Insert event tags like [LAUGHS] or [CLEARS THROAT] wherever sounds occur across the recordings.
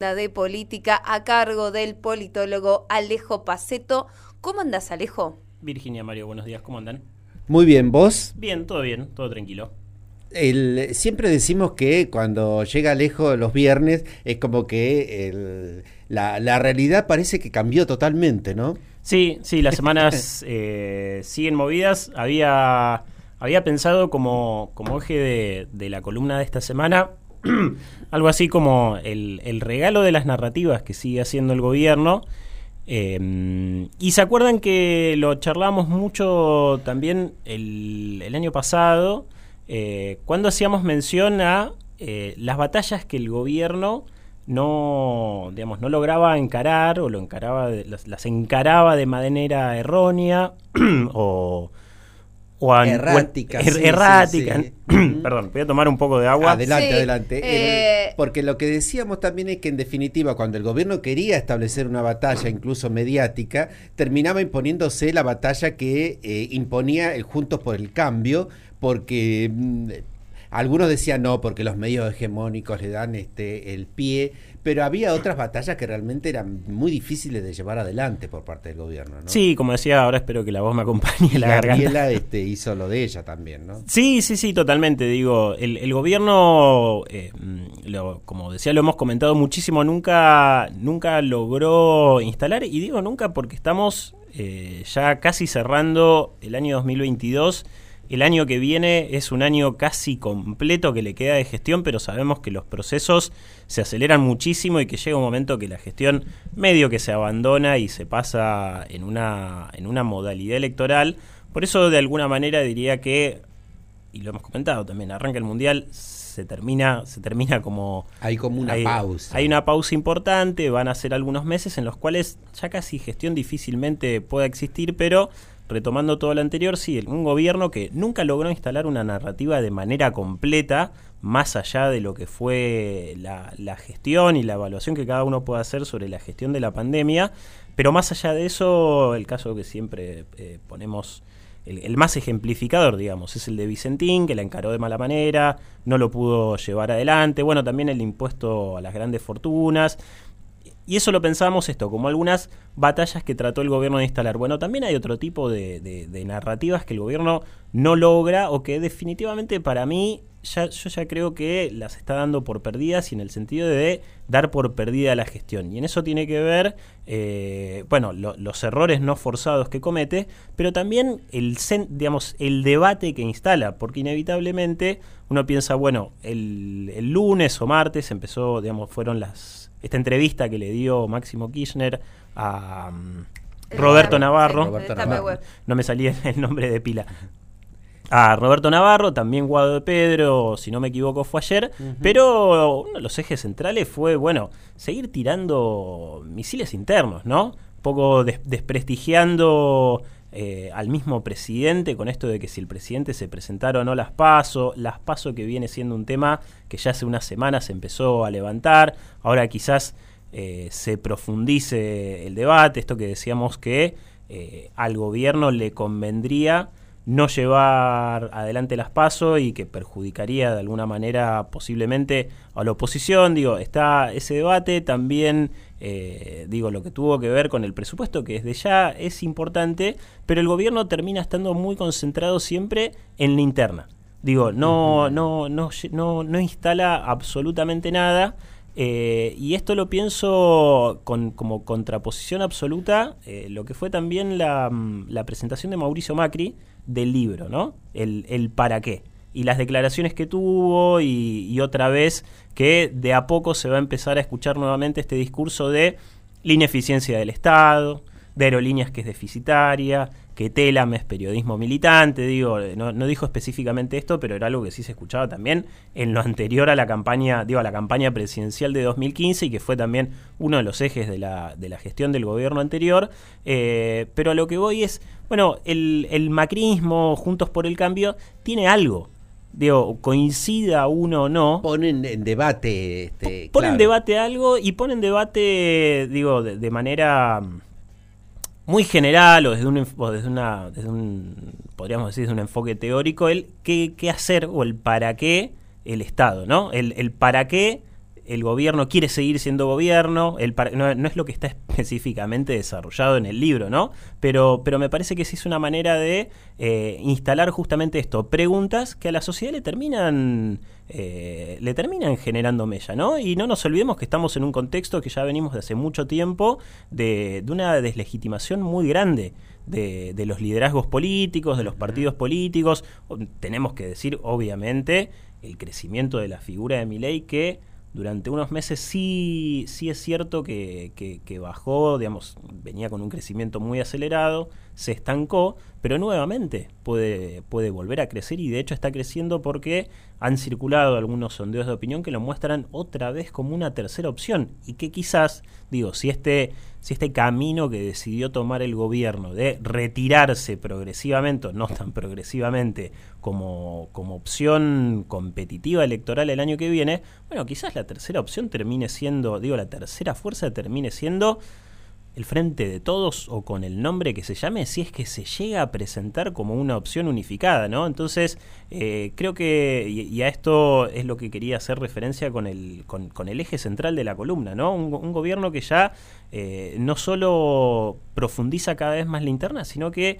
de política a cargo del politólogo Alejo Paceto. ¿Cómo andas, Alejo? Virginia Mario, buenos días, ¿cómo andan? Muy bien, ¿vos? Bien, todo bien, todo tranquilo. El, siempre decimos que cuando llega Alejo los viernes es como que el, la, la, realidad parece que cambió totalmente, ¿no? Sí, sí, las semanas [LAUGHS] eh, siguen movidas. Había, había pensado como, como eje de, de la columna de esta semana [CLEARS THROAT] algo así como el, el, regalo de las narrativas que sigue haciendo el gobierno. Eh, y se acuerdan que lo charlamos mucho también el, el año pasado, eh, cuando hacíamos mención a eh, las batallas que el gobierno no, digamos, no lograba encarar o lo encaraba las, las encaraba de manera errónea [CLEARS THROAT] o o errática. er, sí, errática. Sí, sí. [CLEARS THROAT] Perdón, voy a tomar un poco de agua. Adelante, adelante. Eh... Porque lo que decíamos también es que en definitiva cuando el gobierno quería establecer una batalla incluso mediática, terminaba imponiéndose la batalla que eh, imponía el Juntos por el Cambio, porque mm, algunos decían no, porque los medios hegemónicos le dan este el pie, pero había otras batallas que realmente eran muy difíciles de llevar adelante por parte del gobierno. ¿no? Sí, como decía, ahora espero que la voz me acompañe en la Gabriela garganta. [LAUGHS] este, hizo lo de ella también, ¿no? Sí, sí, sí, totalmente. Digo, el, el gobierno, eh, lo, como decía, lo hemos comentado muchísimo, nunca, nunca logró instalar, y digo nunca porque estamos eh, ya casi cerrando el año 2022 el año que viene es un año casi completo que le queda de gestión, pero sabemos que los procesos se aceleran muchísimo y que llega un momento que la gestión medio que se abandona y se pasa en una, en una modalidad electoral. Por eso, de alguna manera, diría que, y lo hemos comentado también, arranca el Mundial, se termina, se termina como... Hay como una hay, pausa. Hay una pausa importante, van a ser algunos meses en los cuales ya casi gestión difícilmente pueda existir, pero retomando todo lo anterior, sí, un gobierno que nunca logró instalar una narrativa de manera completa, más allá de lo que fue la, la, gestión y la evaluación que cada uno puede hacer sobre la gestión de la pandemia, pero más allá de eso, el caso que siempre eh, ponemos, el, el, más ejemplificador, digamos, es el de Vicentín, que la encaró de mala manera, no lo pudo llevar adelante, bueno, también el impuesto a las grandes fortunas, y eso lo pensábamos esto, como algunas batallas que trató el gobierno de instalar. Bueno, también hay otro tipo de, narrativas que el gobierno no logra o que definitivamente para mí ya, yo ya creo que las está dando por perdidas y en el sentido de dar por perdida la gestión. Y en eso tiene que ver, eh, bueno, lo, los errores no forzados que comete, pero también el, digamos, el debate que instala, porque inevitablemente uno piensa, bueno, el, el lunes o martes empezó, digamos, fueron las esta entrevista que le dio Máximo Kirchner a um, Roberto Navarro. Roberto Navarro. No me salía [LAUGHS] el nombre de pila. A Roberto Navarro, también Guado de Pedro, si no me equivoco, fue ayer. Uh -huh. Pero uno de los ejes centrales fue, bueno, seguir tirando misiles internos, ¿no? Un poco des desprestigiando eh, al mismo presidente con esto de que si el presidente se presentaron o no las PASO, las PASO que viene siendo un tema que ya hace unas semanas se empezó a levantar, ahora quizás eh, se profundice el debate, esto que decíamos que eh, al gobierno le convendría no llevar adelante las PASO y que perjudicaría de alguna manera posiblemente a la oposición. Digo, está ese debate, también eh, digo, lo que tuvo que ver con el presupuesto, que desde ya es importante, pero el gobierno termina estando muy concentrado siempre en la interna. Digo, no, uh -huh. no, no, no, no instala absolutamente nada. Eh, y esto lo pienso con, como contraposición absoluta, eh, lo que fue también la, la, presentación de Mauricio Macri del libro, ¿no? El, el para qué. Y las declaraciones que tuvo y, y, otra vez que de a poco se va a empezar a escuchar nuevamente este discurso de la ineficiencia del Estado, de aerolíneas que es deficitaria, que Telam es periodismo militante, digo, no, no, dijo específicamente esto, pero era algo que sí se escuchaba también en lo anterior a la campaña, digo, a la campaña presidencial de 2015 y que fue también uno de los ejes de la, de la gestión del gobierno anterior. Eh, pero a lo que voy es, bueno, el, el macrismo, Juntos por el Cambio, tiene algo, digo, coincida uno o no. Ponen en debate. Este, ponen en debate algo y ponen debate, digo, de, de, manera muy general o desde un, o desde una desde un podríamos decir desde un enfoque teórico el qué, qué hacer o el para qué el Estado, ¿no? El, el para qué el gobierno quiere seguir siendo gobierno, el, no, es lo que está [LAUGHS] específicamente desarrollado en el libro, ¿no? Pero, pero me parece que sí es una manera de eh, instalar justamente esto, preguntas que a la sociedad le terminan, eh, le terminan generando mella, ¿no? Y no nos olvidemos que estamos en un contexto que ya venimos de hace mucho tiempo de, de una deslegitimación muy grande. De, de, los liderazgos políticos, de los partidos políticos. Tenemos que decir, obviamente, el crecimiento de la figura de Milei que durante unos meses sí, sí es cierto que, que, bajó, digamos, venía con un crecimiento muy acelerado, se estancó, pero nuevamente puede, puede volver a crecer y de hecho está creciendo porque han circulado algunos sondeos de opinión que lo muestran otra vez como una tercera opción y que quizás, digo, si este si este camino que decidió tomar el gobierno de retirarse progresivamente, o no tan progresivamente, como, como opción competitiva electoral el año que viene, bueno, quizás la tercera opción termine siendo, digo, la tercera fuerza termine siendo el frente de todos o con el nombre que se llame, si es que se llega a presentar como una opción unificada, ¿no? Entonces, eh, creo que, y, a esto es lo que quería hacer referencia con el, con, el eje central de la columna, ¿no? Un, gobierno que ya eh, no solo profundiza cada vez más la interna, sino que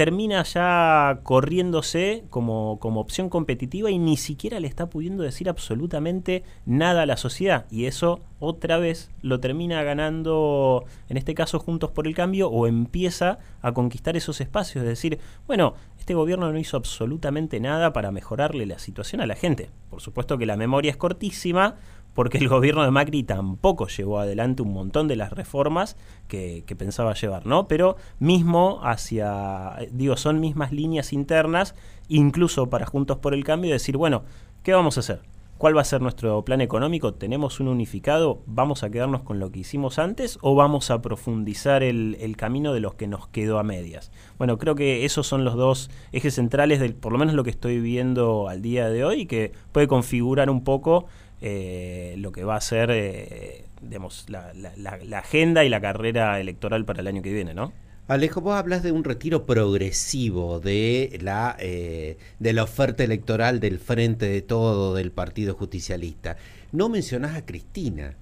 termina ya corriéndose como, como opción competitiva y ni siquiera le está pudiendo decir absolutamente nada a la sociedad. Y eso otra vez lo termina ganando, en este caso, Juntos por el Cambio, o empieza a conquistar esos espacios. Es decir, bueno, este gobierno no hizo absolutamente nada para mejorarle la situación a la gente. Por supuesto que la memoria es cortísima, porque el gobierno de Macri tampoco llevó adelante un montón de las reformas que, pensaba llevar, ¿no? Pero mismo hacia, digo, son mismas líneas internas, incluso para Juntos por el Cambio, decir, bueno, ¿qué vamos a hacer? ¿Cuál va a ser nuestro plan económico? ¿Tenemos un unificado? ¿Vamos a quedarnos con lo que hicimos antes o vamos a profundizar el, el, camino de los que nos quedó a medias? Bueno, creo que esos son los dos ejes centrales, del, por lo menos lo que estoy viendo al día de hoy, que puede configurar un poco eh, lo que va a ser eh, digamos, la, agenda y la carrera electoral para el año que viene, ¿no? Alejo, vos hablas de un retiro progresivo de la, eh, de la oferta electoral del Frente de Todo del Partido Justicialista. No mencionás a Cristina.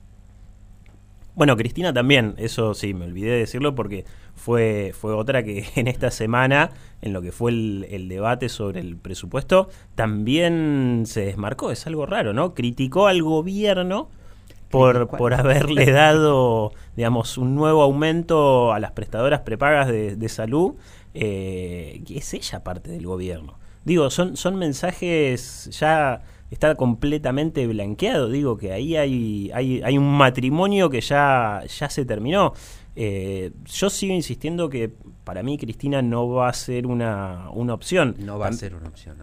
Bueno, Cristina también, eso sí, me olvidé de decirlo porque fue, fue otra que [LAUGHS] en esta semana, en lo que fue el, debate sobre el presupuesto, también se desmarcó, es algo raro, ¿no? Criticó al gobierno por, por haberle [LAUGHS] dado, digamos, un nuevo aumento a las prestadoras prepagas de, salud, eh, que es ella parte del gobierno. Digo, son, son mensajes ya está completamente blanqueado. Digo que ahí hay, hay, hay un matrimonio que ya, ya se terminó. Eh, yo sigo insistiendo que para mí Cristina no va a ser una, una opción. No va a ser una opción.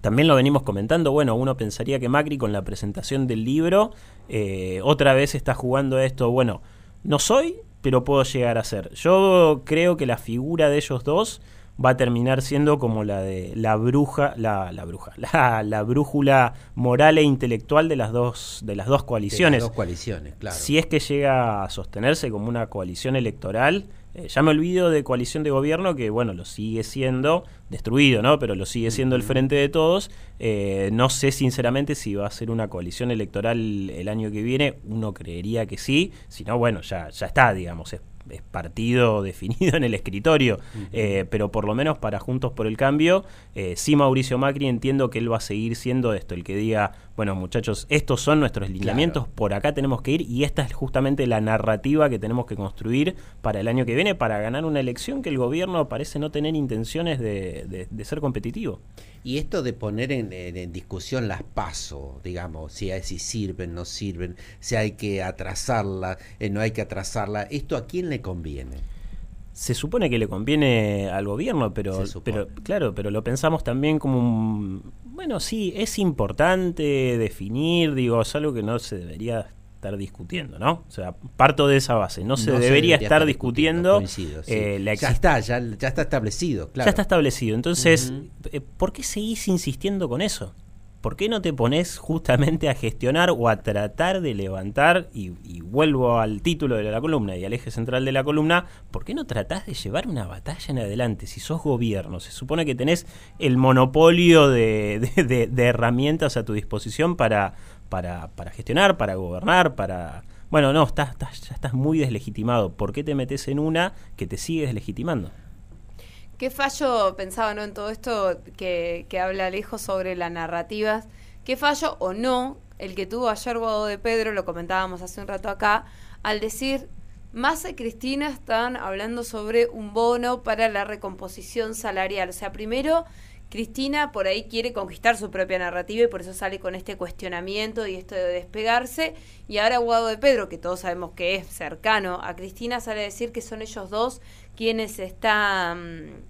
También lo venimos comentando. Bueno, uno pensaría que Macri con la presentación del libro eh, otra vez está jugando esto. Bueno, no soy, pero puedo llegar a ser. Yo creo que la figura de ellos dos va a terminar siendo como la de la bruja, la, la bruja, [LAUGHS] la, la, brújula moral e intelectual de las dos, de las dos coaliciones. dos coaliciones, claro. Si es que llega a sostenerse como una coalición electoral, eh, ya me olvido de coalición de gobierno, que bueno, lo sigue siendo, destruido, ¿no? Pero lo sigue siendo el frente de todos. Eh, no sé sinceramente si va a ser una coalición electoral el año que viene, uno creería que sí, si no, bueno, ya, ya está, digamos, es es partido [LAUGHS] definido en el escritorio, eh, pero por lo menos para Juntos por el Cambio, eh, sí Mauricio Macri entiendo que él va a seguir siendo esto, el que diga, bueno muchachos, estos son nuestros lineamientos, por acá tenemos que ir y esta es justamente la narrativa que tenemos que construir para el año que viene para ganar una elección que el gobierno parece no tener intenciones de, ser competitivo. Y esto de poner en, discusión las pasos, digamos, si, si sirven, no sirven, si hay que atrasarla, eh, no hay que atrasarla, ¿esto a quién le conviene? Se supone que le conviene al gobierno, pero, pero claro, pero lo pensamos también como un... Bueno, sí, es importante definir, digo, es algo que no se debería estar discutiendo, ¿no? O sea, parto de esa base, no se, debería, estar, discutiendo. Eh, ya está, ya, ya, está establecido, claro. Ya está establecido, entonces, eh, ¿por qué seguís insistiendo con eso? ¿por qué no te pones justamente a gestionar o a tratar de levantar, y, vuelvo al título de la columna y al eje central de la columna, ¿por qué no tratás de llevar una batalla en adelante? Si sos gobierno, se supone que tenés el monopolio de, herramientas a tu disposición para, para, para gestionar, para gobernar, para... Bueno, no, estás, estás, ya estás muy deslegitimado. ¿Por qué te metes en una que te sigue deslegitimando? ¿Qué fallo, pensaba ¿no? en todo esto que, que habla Alejo sobre las narrativas? ¿Qué fallo o no el que tuvo ayer Guado de Pedro, lo comentábamos hace un rato acá, al decir Massa y Cristina están hablando sobre un bono para la recomposición salarial. O sea, primero Cristina por ahí quiere conquistar su propia narrativa y por eso sale con este cuestionamiento y esto de despegarse. Y ahora Guado de Pedro, que todos sabemos que es cercano a Cristina, sale a decir que son ellos dos quienes están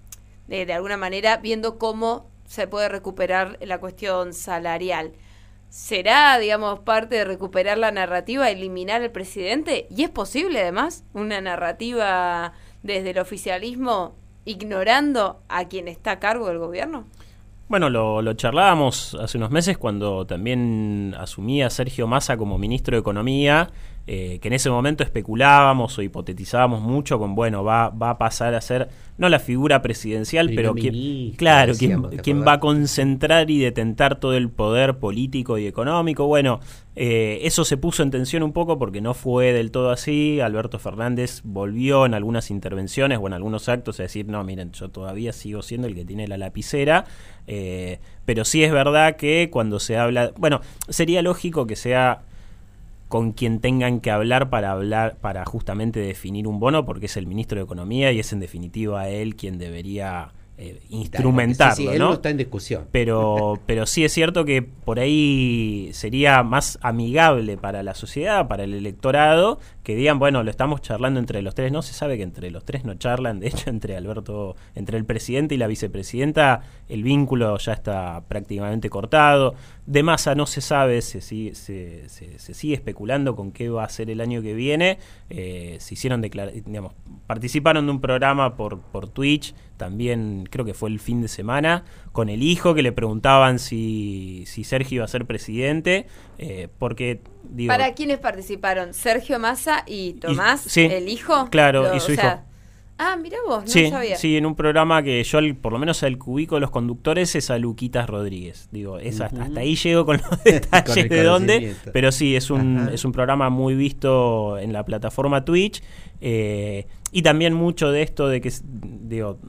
de, de alguna manera viendo cómo se puede recuperar la cuestión salarial. ¿Será, digamos, parte de recuperar la narrativa, eliminar al presidente? ¿Y es posible, además, una narrativa desde el oficialismo ignorando a quien está a cargo del gobierno? Bueno, lo, lo, charlábamos hace unos meses cuando también asumía Sergio Massa como ministro de Economía, eh, que en ese momento especulábamos o hipotetizábamos mucho con, bueno, va, va a pasar a ser, no la figura presidencial, pero quien, claro, quien, quien va a concentrar y detentar todo el poder político y económico. Bueno, eh, eso se puso en tensión un poco porque no fue del todo así. Alberto Fernández volvió en algunas intervenciones o en algunos actos a decir, no, miren, yo todavía sigo siendo el que tiene la lapicera. Eh, pero sí es verdad que cuando se habla, bueno, sería lógico que sea con quien tengan que hablar para hablar para justamente definir un bono porque es el ministro de economía y es en definitiva él quien debería eh, instrumentarlo, ¿no? está en discusión. Pero, [LAUGHS] pero sí es cierto que por ahí sería más amigable para la sociedad, para el electorado, que digan, bueno, lo estamos charlando entre los tres. No se sabe que entre los tres no charlan. De hecho, entre Alberto, entre el presidente y la vicepresidenta, el vínculo ya está prácticamente cortado. De masa no se sabe, se sigue, se, sigue especulando con qué va a ser el año que viene. Eh, se hicieron digamos, participaron de un programa por, por Twitch, también creo que fue el fin de semana, con el hijo que le preguntaban si, si Sergio iba a ser presidente, eh, porque ¿Para quiénes participaron? Sergio Massa y Tomás, el hijo. Claro, y su hijo. Ah, mira vos, no sí, sabía. Sí, en un programa que yo, por lo menos al cubico de los conductores, es a Luquitas Rodríguez. Digo, es hasta, ahí llego con los [LAUGHS] detalles de dónde. Pero sí, es un, es un programa muy visto en la plataforma Twitch. Eh, y también mucho de esto de que, digo,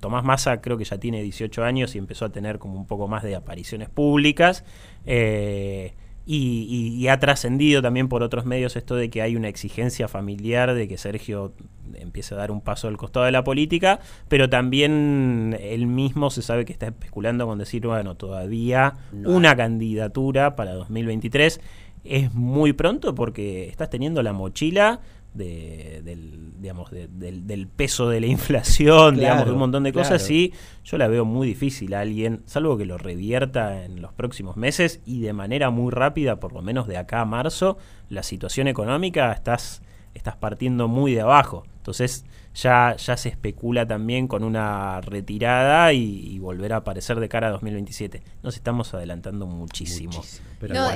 Tomás Massa creo que ya tiene 18 años y empezó a tener como un poco más de apariciones públicas. Eh, y, ha trascendido también por otros medios esto de que hay una exigencia familiar de que Sergio empiece a dar un paso al costado de la política, pero también él mismo se sabe que está especulando con decir, bueno, todavía una candidatura para 2023 es muy pronto porque estás teniendo la mochila de, del, digamos, del, peso de la inflación, digamos, de un montón de cosas, y yo la veo muy difícil a alguien, salvo que lo revierta en los próximos meses y de manera muy rápida, por lo menos de acá a marzo, la situación económica estás, estás partiendo muy de abajo. Entonces ya, ya se especula también con una retirada y, volver a aparecer de cara a 2027. Nos estamos adelantando muchísimo.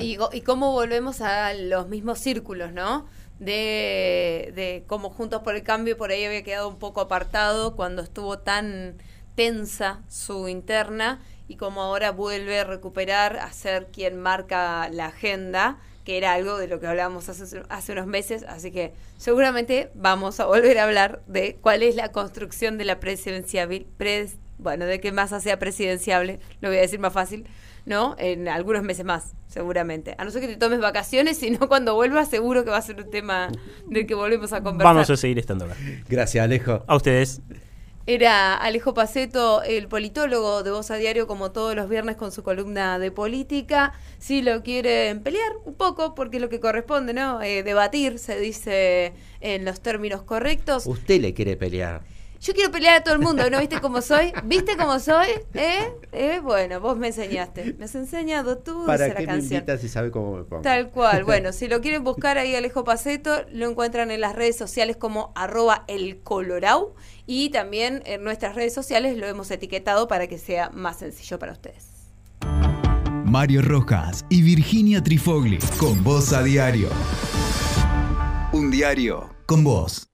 y, y cómo volvemos a los mismos círculos, ¿no? De, de cómo Juntos por el Cambio por ahí había quedado un poco apartado cuando estuvo tan tensa su interna y como ahora vuelve a recuperar a ser quien marca la agenda, que era algo de lo que hablábamos hace, hace unos meses, así que seguramente vamos a volver a hablar de cuál es la construcción de la presidencia, pres, bueno, de que Massa sea presidenciable, lo voy a decir más fácil, ¿no? En algunos meses más, seguramente. A no ser que te tomes vacaciones, sino cuando vuelvas seguro que va a ser un tema del que volvemos a conversar. Vamos a seguir estando acá. Gracias, Alejo. A ustedes. Era Alejo Paceto, el politólogo de Voz a Diario, como todos los viernes con su columna de política. Si lo quieren pelear un poco, porque es lo que corresponde, ¿no? Eh, debatir, se dice en los términos correctos. Usted le quiere pelear. Yo quiero pelear a todo el mundo, ¿no viste cómo soy? ¿Viste cómo soy? ¿Eh? ¿Eh? Bueno, vos me enseñaste. Me has enseñado tú ¿Para qué la me invitas si sabe cómo me pongo? Tal cual. [LAUGHS] Bueno, si lo quieren buscar ahí Alejo Paceto, lo encuentran en las redes sociales como arroba el colorau y también en nuestras redes sociales lo hemos etiquetado para que sea más sencillo para ustedes. Mario Rojas y Virginia Trifogli con voz a diario. Un diario con vos.